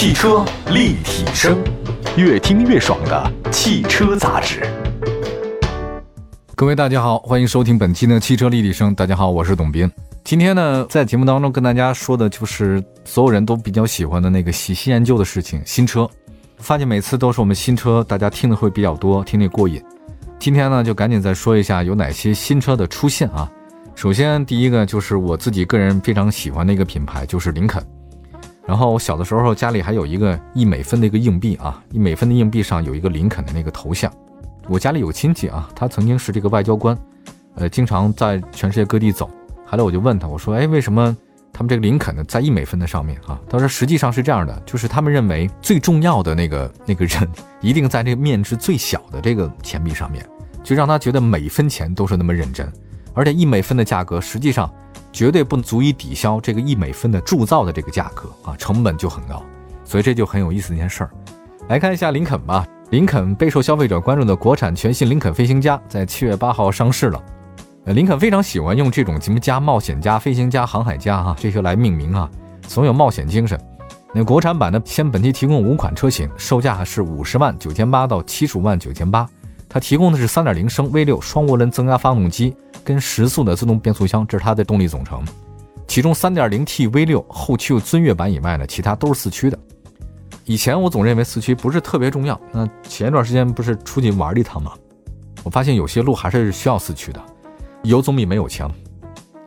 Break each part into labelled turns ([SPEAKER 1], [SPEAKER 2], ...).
[SPEAKER 1] 汽车立体声，越听越爽的汽车杂志。
[SPEAKER 2] 各位大家好，欢迎收听本期的汽车立体声。大家好，我是董斌。今天呢，在节目当中跟大家说的就是所有人都比较喜欢的那个喜新厌旧的事情——新车。发现每次都是我们新车，大家听的会比较多，听得过瘾。今天呢，就赶紧再说一下有哪些新车的出现啊。首先，第一个就是我自己个人非常喜欢的一个品牌，就是林肯。然后我小的时候家里还有一个一美分的一个硬币啊，一美分的硬币上有一个林肯的那个头像。我家里有亲戚啊，他曾经是这个外交官，呃，经常在全世界各地走。后来我就问他，我说，哎，为什么他们这个林肯呢在一美分的上面啊？他说，实际上是这样的，就是他们认为最重要的那个那个人一定在这个面值最小的这个钱币上面，就让他觉得每一分钱都是那么认真，而且一美分的价格实际上。绝对不足以抵消这个一美分的铸造的这个价格啊，成本就很高，所以这就很有意思一件事儿。来看一下林肯吧，林肯备受消费者关注的国产全新林肯飞行家在七月八号上市了。林肯非常喜欢用这种什么家、冒险家、飞行家、航海家哈这些来命名啊，总有冒险精神。那国产版的先本期提供五款车型，售价是五十万九千八到七十五万九千八。它提供的是三点零升 V 六双涡轮增压发动机。跟时速的自动变速箱，这是它的动力总成。其中 3.0T V6 后驱尊越版以外呢，其他都是四驱的。以前我总认为四驱不是特别重要，那前一段时间不是出去玩了一趟吗？我发现有些路还是需要四驱的，有总比没有强。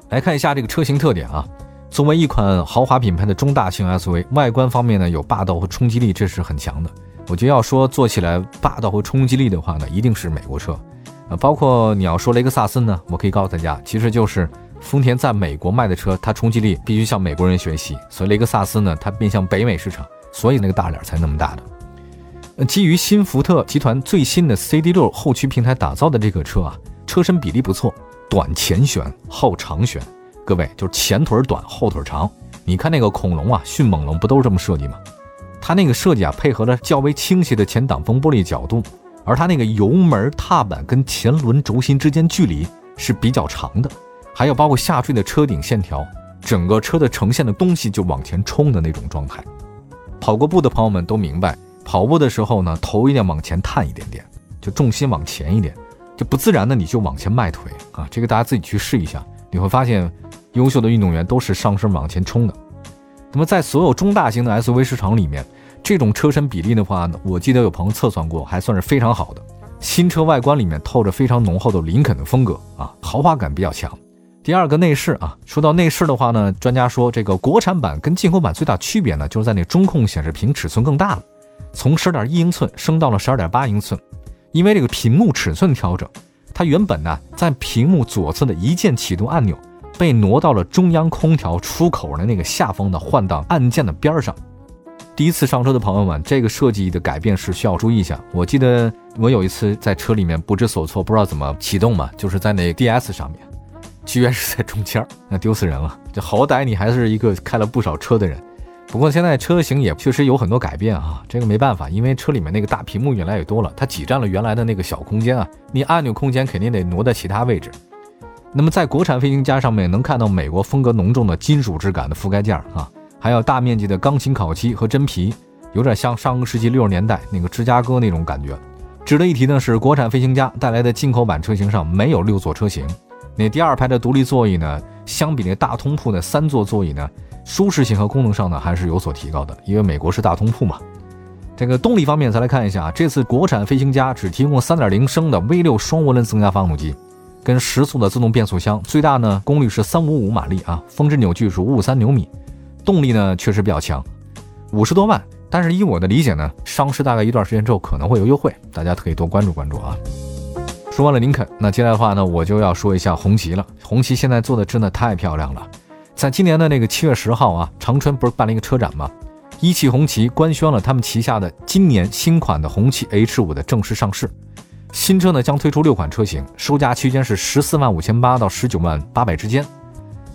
[SPEAKER 2] 来看一下这个车型特点啊，作为一款豪华品牌的中大型 SUV，外观方面呢有霸道和冲击力，这是很强的。我觉得要说做起来霸道和冲击力的话呢，一定是美国车。啊，包括你要说雷克萨斯呢，我可以告诉大家，其实就是丰田在美国卖的车，它冲击力必须向美国人学习。所以雷克萨斯呢，它面向北美市场，所以那个大脸才那么大的。基于新福特集团最新的 CD6 后驱平台打造的这个车啊，车身比例不错，短前悬后长悬。各位就是前腿短后腿长，你看那个恐龙啊，迅猛龙不都是这么设计吗？它那个设计啊，配合了较为倾斜的前挡风玻璃角度。而它那个油门踏板跟前轮轴心之间距离是比较长的，还有包括下坠的车顶线条，整个车的呈现的东西就往前冲的那种状态。跑过步的朋友们都明白，跑步的时候呢，头一定往前探一点点，就重心往前一点，就不自然的你就往前迈腿啊。这个大家自己去试一下，你会发现，优秀的运动员都是上身往前冲的。那么在所有中大型的 SUV 市场里面。这种车身比例的话呢，我记得有朋友测算过，还算是非常好的。新车外观里面透着非常浓厚的林肯的风格啊，豪华感比较强。第二个内饰啊，说到内饰的话呢，专家说这个国产版跟进口版最大区别呢，就是在那中控显示屏尺寸更大了，从十点一英寸升到了十二点八英寸。因为这个屏幕尺寸调整，它原本呢在屏幕左侧的一键启动按钮被挪到了中央空调出口的那个下方的换挡按键的边上。第一次上车的朋友们，这个设计的改变是需要注意一下。我记得我有一次在车里面不知所措，不知道怎么启动嘛，就是在那 DS 上面，居然是在中间，那丢死人了。就好歹你还是一个开了不少车的人，不过现在车型也确实有很多改变啊，这个没办法，因为车里面那个大屏幕越来越多了，它挤占了原来的那个小空间啊，你按钮空间肯定得挪在其他位置。那么在国产飞行家上面能看到美国风格浓重的金属质感的覆盖件啊。还有大面积的钢琴烤漆和真皮，有点像上个世纪六十年代那个芝加哥那种感觉。值得一提的是，国产飞行家带来的进口版车型上没有六座车型。那第二排的独立座椅呢，相比那大通铺的三座座椅呢，舒适性和功能上呢还是有所提高的。因为美国是大通铺嘛。这个动力方面，再来看一下啊，这次国产飞行家只提供三点零升的 V 六双涡轮增压发动机，跟时速的自动变速箱，最大呢功率是三五五马力啊，峰值扭矩是五五三牛米。动力呢确实比较强，五十多万，但是以我的理解呢，上市大概一段时间之后可能会有优惠，大家可以多关注关注啊。说完了林肯，那接下来的话呢，我就要说一下红旗了。红旗现在做的真的太漂亮了，在今年的那个七月十号啊，长春不是办了一个车展吗？一汽红旗官宣了他们旗下的今年新款的红旗 H 五的正式上市，新车呢将推出六款车型，售价区间是十四万五千八到十九万八百之间。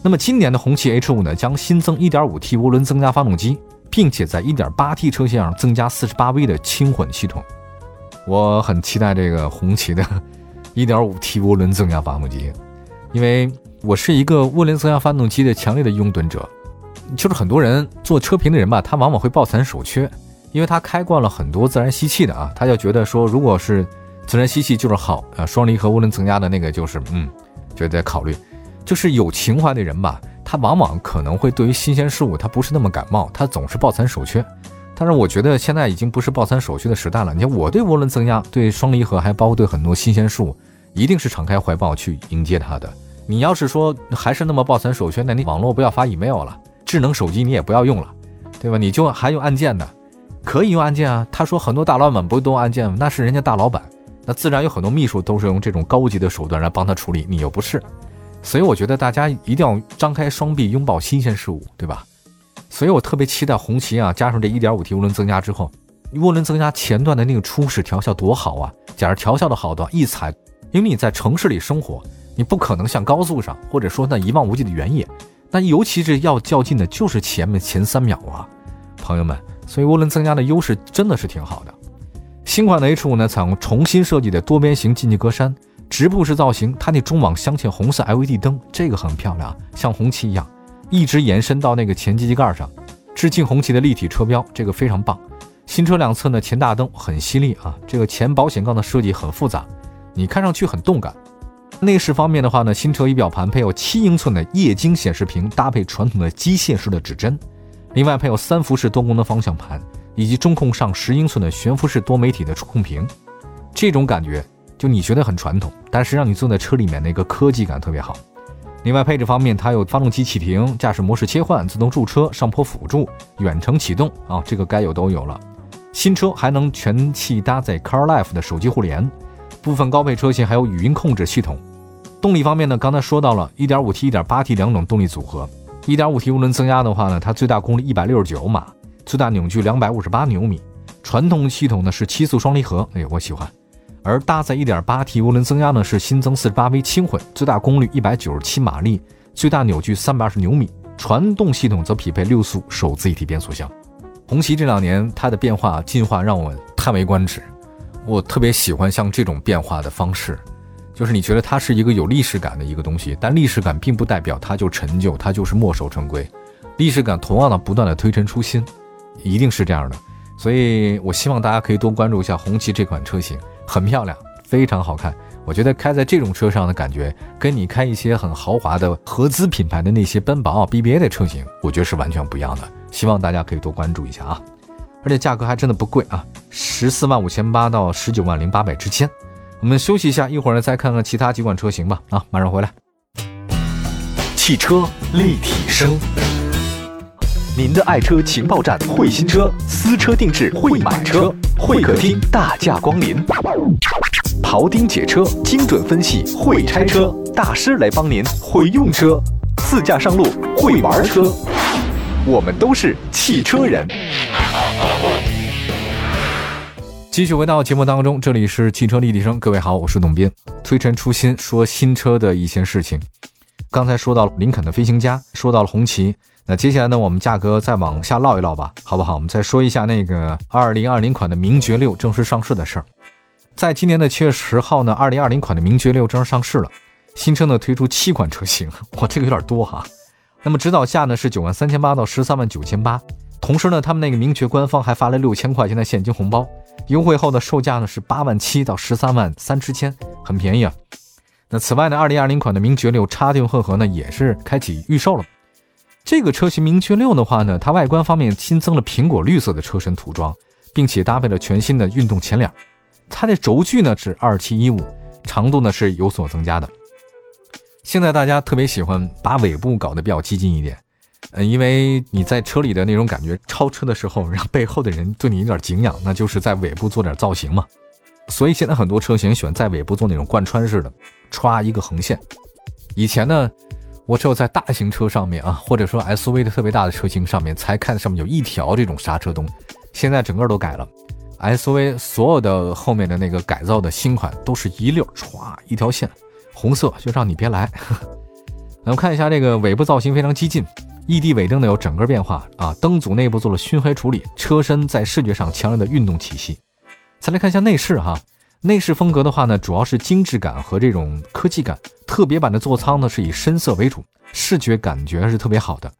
[SPEAKER 2] 那么今年的红旗 H 五呢，将新增 1.5T 涡轮增压发动机，并且在 1.8T 车型上增加 48V 的轻混系统。我很期待这个红旗的 1.5T 涡轮增压发动机，因为我是一个涡轮增压发动机的强烈的拥趸者。就是很多人做车评的人吧，他往往会抱残守缺，因为他开惯了很多自然吸气的啊，他就觉得说，如果是自然吸气就是好啊，双离合涡轮增压的那个就是嗯，就得考虑。就是有情怀的人吧，他往往可能会对于新鲜事物他不是那么感冒，他总是抱残守缺。但是我觉得现在已经不是抱残守缺的时代了。你看我对涡轮增压、对双离合，还包括对很多新鲜事物，一定是敞开怀抱去迎接它的。你要是说还是那么抱残守缺，那你网络不要发 email 了，智能手机你也不要用了，对吧？你就还用按键的，可以用按键啊。他说很多大老板不都按键？那是人家大老板，那自然有很多秘书都是用这种高级的手段来帮他处理，你又不是。所以我觉得大家一定要张开双臂拥抱新鲜事物，对吧？所以我特别期待红旗啊，加上这 1.5T 涡轮增压之后，涡轮增压前段的那个初始调校多好啊！假如调校的好的话，一踩，因为你在城市里生活。你不可能像高速上，或者说那一望无际的原野，那尤其是要较劲的，就是前面前三秒啊，朋友们。所以涡轮增压的优势真的是挺好的。新款的 H5 呢，采用重新设计的多边形进气格栅，直瀑式造型，它那中网镶嵌红色 LED 灯，这个很漂亮，像红旗一样，一直延伸到那个前机器盖上，致敬红旗的立体车标，这个非常棒。新车两侧呢，前大灯很犀利啊，这个前保险杠的设计很复杂，你看上去很动感。内饰方面的话呢，新车仪表盘配有七英寸的液晶显示屏，搭配传统的机械式的指针，另外配有三辐式多功能方向盘，以及中控上十英寸的悬浮式多媒体的触控屏。这种感觉，就你觉得很传统，但是让你坐在车里面那个科技感特别好。另外配置方面，它有发动机启停、驾驶模式切换、自动驻车、上坡辅助、远程启动啊，这个该有都有了。新车还能全系搭载 CarLife 的手机互联。部分高配车型还有语音控制系统。动力方面呢，刚才说到了 1.5T、1.8T 两种动力组合。1.5T 涡轮增压的话呢，它最大功率169马，最大扭矩258牛米。传统系统呢是七速双离合，哎，我喜欢。而搭载 1.8T 涡轮增压呢是新增 48V 轻混，最大功率197马力，最大扭矩320牛米。传动系统则匹配六速手自一体变速箱。红旗这两年它的变化进化让我叹为观止。我特别喜欢像这种变化的方式，就是你觉得它是一个有历史感的一个东西，但历史感并不代表它就陈旧，它就是墨守成规。历史感同样的不断的推陈出新，一定是这样的。所以我希望大家可以多关注一下红旗这款车型，很漂亮，非常好看。我觉得开在这种车上的感觉，跟你开一些很豪华的合资品牌的那些奔宝、BBA 的车型，我觉得是完全不一样的。希望大家可以多关注一下啊。而且价格还真的不贵啊，十四万五千八到十九万零八百之间。我们休息一下，一会儿呢再看看其他几款车型吧。啊，马上回来。
[SPEAKER 1] 汽车立体声，您的爱车情报站，会新车，私车定制，会买车，会客厅大驾光临，庖丁解车，精准分析，会拆车大师来帮您，会用车，自驾上路，会玩车。我们都是汽车人。
[SPEAKER 2] 继续回到节目当中，这里是汽车立体声。各位好，我是董斌，推陈出新，说新车的一些事情。刚才说到了林肯的飞行家，说到了红旗，那接下来呢，我们价格再往下唠一唠吧，好不好？我们再说一下那个二零二零款的名爵六正式上市的事儿。在今年的七月十号呢，二零二零款的名爵六正式上市了。新车呢推出七款车型，哇，这个有点多哈。那么指导价呢是九万三千八到十三万九千八，同时呢，他们那个名爵官方还发了六千块钱的现金红包，优惠后的售价呢是八万七到十三万三之间，很便宜啊。那此外呢，二零二零款的名爵六插电混合呢也是开启预售了。这个车型名爵六的话呢，它外观方面新增了苹果绿色的车身涂装，并且搭配了全新的运动前脸，它的轴距呢是二七一五，长度呢是有所增加的。现在大家特别喜欢把尾部搞得比较激进一点，嗯，因为你在车里的那种感觉，超车的时候让背后的人对你有点敬仰，那就是在尾部做点造型嘛。所以现在很多车型喜欢在尾部做那种贯穿式的，歘一个横线。以前呢，我只有在大型车上面啊，或者说 SUV 的特别大的车型上面才看上面有一条这种刹车灯，现在整个都改了，SUV 所有的后面的那个改造的新款都是一溜歘一条线。红色就让你别来。咱们看一下这个尾部造型非常激进，ED 尾灯呢有整个变化啊，灯组内部做了熏黑处理，车身在视觉上强烈的运动气息。再来看一下内饰哈，内饰风格的话呢，主要是精致感和这种科技感。特别版的座舱呢是以深色为主，视觉感觉是特别好的。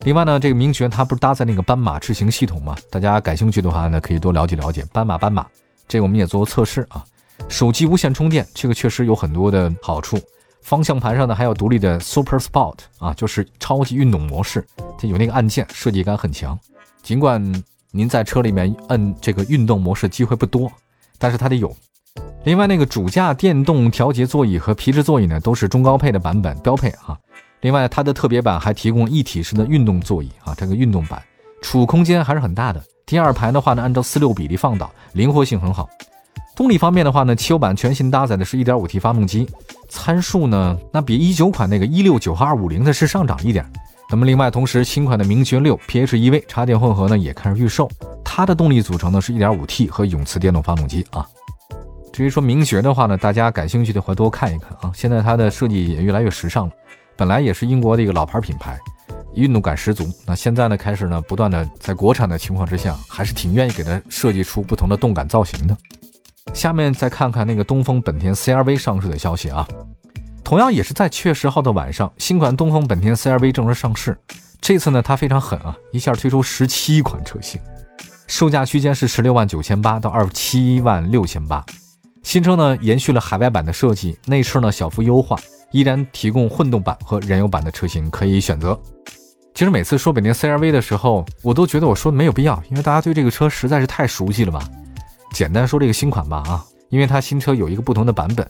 [SPEAKER 2] 另外呢，这个名爵它不是搭载那个斑马智行系统吗？大家感兴趣的话呢，可以多了解了解斑马斑马。这个我们也做过测试啊。手机无线充电，这个确实有很多的好处。方向盘上呢还有独立的 Super Sport 啊，就是超级运动模式，它有那个按键，设计感很强。尽管您在车里面摁这个运动模式机会不多，但是它得有。另外，那个主驾电动调节座椅和皮质座椅呢，都是中高配的版本标配啊。另外，它的特别版还提供一体式的运动座椅啊，这个运动版储物空间还是很大的。第二排的话呢，按照四六比例放倒，灵活性很好。动力方面的话呢，汽油版全新搭载的是一点五 T 发动机，参数呢，那比一九款那个一六九和二五零的是上涨一点。那么另外，同时新款的名爵六 PHEV 插电混合呢也开始预售，它的动力组成呢是一点五 T 和永磁电动发动机啊。至于说名爵的话呢，大家感兴趣的话多看一看啊。现在它的设计也越来越时尚了，本来也是英国的一个老牌品牌，运动感十足。那现在呢开始呢不断的在国产的情况之下，还是挺愿意给它设计出不同的动感造型的。下面再看看那个东风本田 CRV 上市的消息啊，同样也是在七月十号的晚上，新款东风本田 CRV 正式上市。这次呢，它非常狠啊，一下推出十七款车型，售价区间是十六万九千八到二十七万六千八。新车呢，延续了海外版的设计，内饰呢小幅优化，依然提供混动版和燃油版的车型可以选择。其实每次说本田 CRV 的时候，我都觉得我说的没有必要，因为大家对这个车实在是太熟悉了吧。简单说这个新款吧啊，因为它新车有一个不同的版本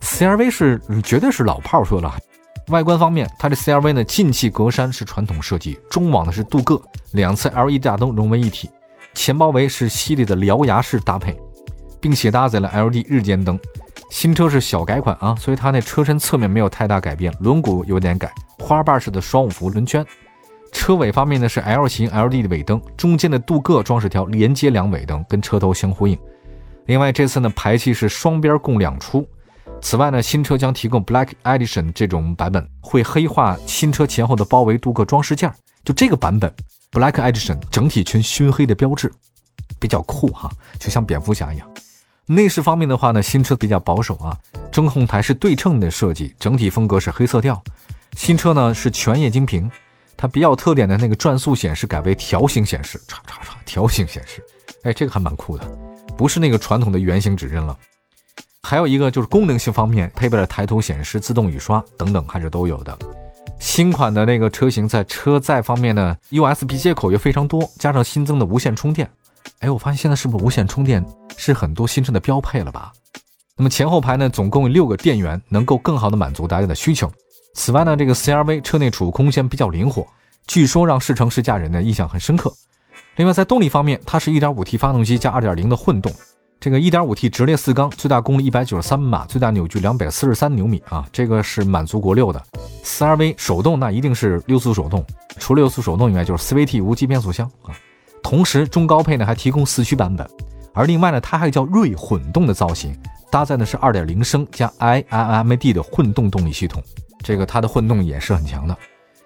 [SPEAKER 2] ，CRV 是绝对是老炮说了。外观方面，它的 CRV 呢进气格栅是传统设计，中网呢是镀铬，两侧 LED 大灯融为一体，前包围是犀利的獠牙式搭配，并且搭载了 LED 日间灯。新车是小改款啊，所以它那车身侧面没有太大改变，轮毂有点改，花瓣式的双五辐轮圈。车尾方面呢是 L 型 LED 的尾灯，中间的镀铬装饰条连接两尾灯，跟车头相呼应。另外这次呢排气是双边共两出。此外呢新车将提供 Black Edition 这种版本，会黑化新车前后的包围镀铬装饰件。就这个版本 Black Edition 整体全熏黑的标志，比较酷哈，就像蝙蝠侠一样。内饰方面的话呢新车比较保守啊，中控台是对称的设计，整体风格是黑色调。新车呢是全液晶屏。它比较特点的那个转速显示改为条形显示，唰唰唰，条形显示，哎，这个还蛮酷的，不是那个传统的圆形指针了。还有一个就是功能性方面，配备了抬头显示、自动雨刷等等，还是都有的。新款的那个车型在车载方面呢，USB 接口也非常多，加上新增的无线充电，哎，我发现现在是不是无线充电是很多新车的标配了吧？那么前后排呢，总共有六个电源，能够更好的满足大家的需求。此外呢，这个 CRV 车内储物空间比较灵活，据说让试乘试驾人呢印象很深刻。另外在动力方面，它是 1.5T 发动机加2.0的混动，这个 1.5T 直列四缸，最大功率193马，最大扭矩243牛米啊，这个是满足国六的。CRV 手动那一定是六速手动，除了六速手动以外就是 CVT 无级变速箱啊。同时中高配呢还提供四驱版本，而另外呢它还叫锐混动的造型，搭载的是2.0升加 iMMD 的混动动力系统。这个它的混动也是很强的。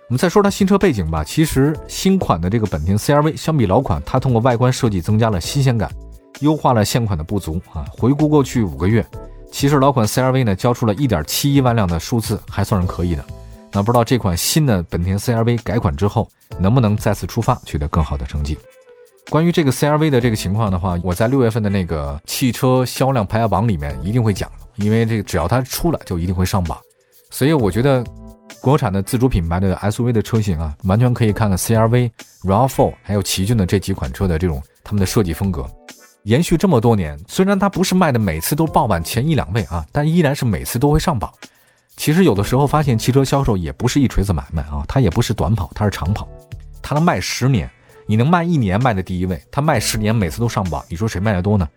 [SPEAKER 2] 我们再说它新车背景吧。其实新款的这个本田 CRV 相比老款，它通过外观设计增加了新鲜感，优化了现款的不足啊。回顾过去五个月，其实老款 CRV 呢交出了一点七一万辆的数字，还算是可以的。那不知道这款新的本田 CRV 改款之后，能不能再次出发，取得更好的成绩？关于这个 CRV 的这个情况的话，我在六月份的那个汽车销量排行榜里面一定会讲，因为这个只要它出来，就一定会上榜。所以我觉得，国产的自主品牌的 SUV 的车型啊，完全可以看看 CRV、RAV4 还有奇骏的这几款车的这种他们的设计风格，延续这么多年。虽然它不是卖的每次都爆满前一两位啊，但依然是每次都会上榜。其实有的时候发现汽车销售也不是一锤子买卖啊，它也不是短跑，它是长跑。它能卖十年，你能卖一年卖的第一位，他卖十年每次都上榜，你说谁卖的多呢？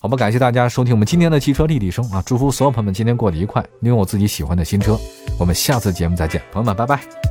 [SPEAKER 2] 好吧，感谢大家收听我们今天的汽车立体声啊！祝福所有朋友们今天过得愉快，拥有我自己喜欢的新车。我们下次节目再见，朋友们，拜拜。